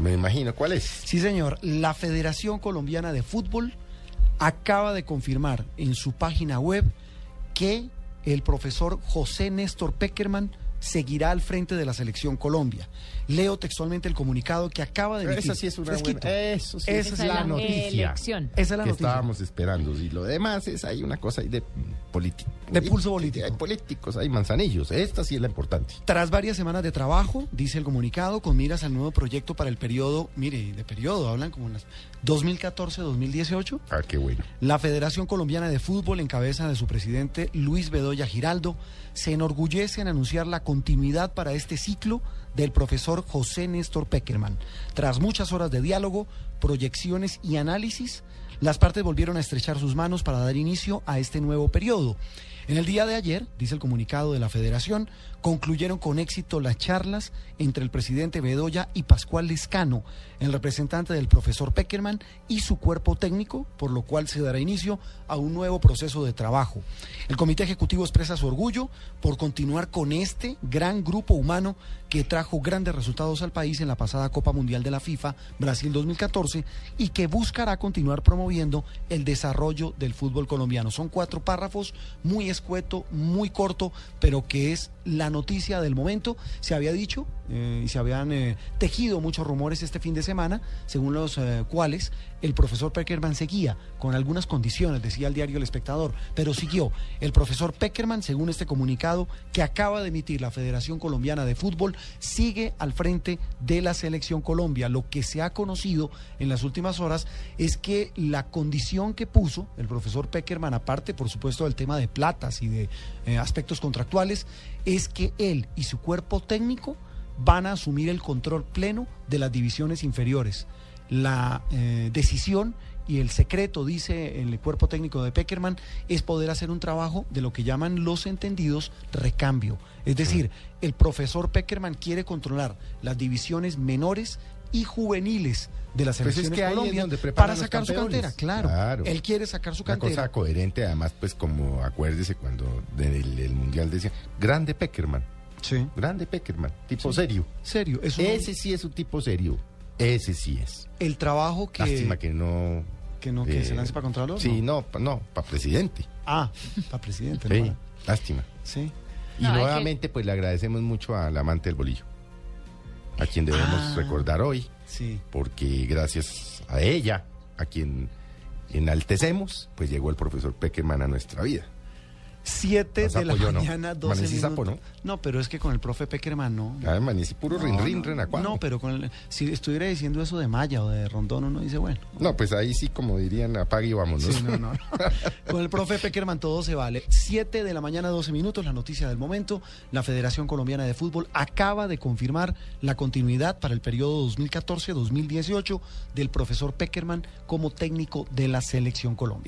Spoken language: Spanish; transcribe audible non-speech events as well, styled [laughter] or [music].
Me imagino, ¿cuál es? Sí, señor. La Federación Colombiana de Fútbol acaba de confirmar en su página web que el profesor José Néstor Peckerman seguirá al frente de la selección Colombia. Leo textualmente el comunicado que acaba de emitir. Esa sí es una Fresquito. buena- Eso sí Esa es es la la noticia. elección. Esa es la que noticia. estábamos esperando. Y lo demás es hay una cosa ahí de político. De pulso político. Hay políticos, hay manzanillos. Esta sí es la importante. Tras varias semanas de trabajo, dice el comunicado, con miras al nuevo proyecto para el periodo, mire, de periodo, hablan como en las 2014-2018, Ah, qué bueno. La Federación Colombiana de Fútbol, en cabeza de su presidente Luis Bedoya Giraldo, se enorgullece en anunciar la continuidad para este ciclo del profesor José Néstor Peckerman. Tras muchas horas de diálogo, proyecciones y análisis, las partes volvieron a estrechar sus manos para dar inicio a este nuevo periodo. En el día de ayer, dice el comunicado de la Federación, concluyeron con éxito las charlas entre el presidente Bedoya y Pascual Lescano, el representante del profesor Peckerman y su cuerpo técnico, por lo cual se dará inicio a un nuevo proceso de trabajo. El comité ejecutivo expresa su orgullo por continuar con este gran grupo humano que trajo grandes resultados al país en la pasada Copa Mundial de la FIFA Brasil 2014 y que buscará continuar promoviendo el desarrollo del fútbol colombiano. Son cuatro párrafos, muy escueto, muy corto, pero que es la noticia del momento. Se había dicho eh, y se habían eh, tejido muchos rumores este fin de semana, según los eh, cuales el profesor Peckerman seguía con algunas condiciones, decía el diario El Espectador, pero siguió. El profesor Peckerman, según este comunicado que acaba de emitir la Federación Colombiana de Fútbol, sigue al frente de la selección Colombia. Lo que se ha conocido en las últimas horas es que la condición que puso el profesor Peckerman, aparte por supuesto del tema de platas y de aspectos contractuales, es que él y su cuerpo técnico van a asumir el control pleno de las divisiones inferiores. La eh, decisión y el secreto, dice el cuerpo técnico de Peckerman, es poder hacer un trabajo de lo que llaman los entendidos recambio. Es decir, el profesor Peckerman quiere controlar las divisiones menores y juveniles de las Pues es que Colombia para sacar su cantera, claro. Claro. Él quiere sacar su Una cantera. cosa coherente, además, pues como acuérdese cuando el Mundial decía, grande Peckerman, Sí. grande Peckerman, tipo serio. Serio, es un- Ese sí es un tipo serio. Ese sí es. el trabajo que Lástima que no... que no que eh, se lance para Contralor. Sí, ¿no? no, pa- no, para presidente. Ah, para presidente. Sí, ¿no? lástima. Sí. Y No, hay que- nuevamente, pues le agradecemos mucho al amante del bolillo, a quien debemos Ah. recordar hoy, Sí. porque gracias a ella, a quien enaltecemos, pues llegó el profesor Peckerman a nuestra vida. 7 Más de la apoyo, ¿no? mañana, 12 Amanecí minutos. sapo, ¿no? No, pero es que con el profe Peckerman no. Además, ni si puro rin, No, rin, no, renacuajo. No, pero con el- si estuviera diciendo eso de Maya o de Rondón, uno dice, bueno. No, pues ahí sí, como dirían, apague y vámonos. Sí, no, no. [laughs] Con el profe Peckerman todo se vale. 7 de la mañana, 12 minutos, la noticia del momento. La Federación Colombiana de Fútbol acaba de confirmar la continuidad para el periodo 2014-2018 del profesor Peckerman como técnico de la Selección Colombia.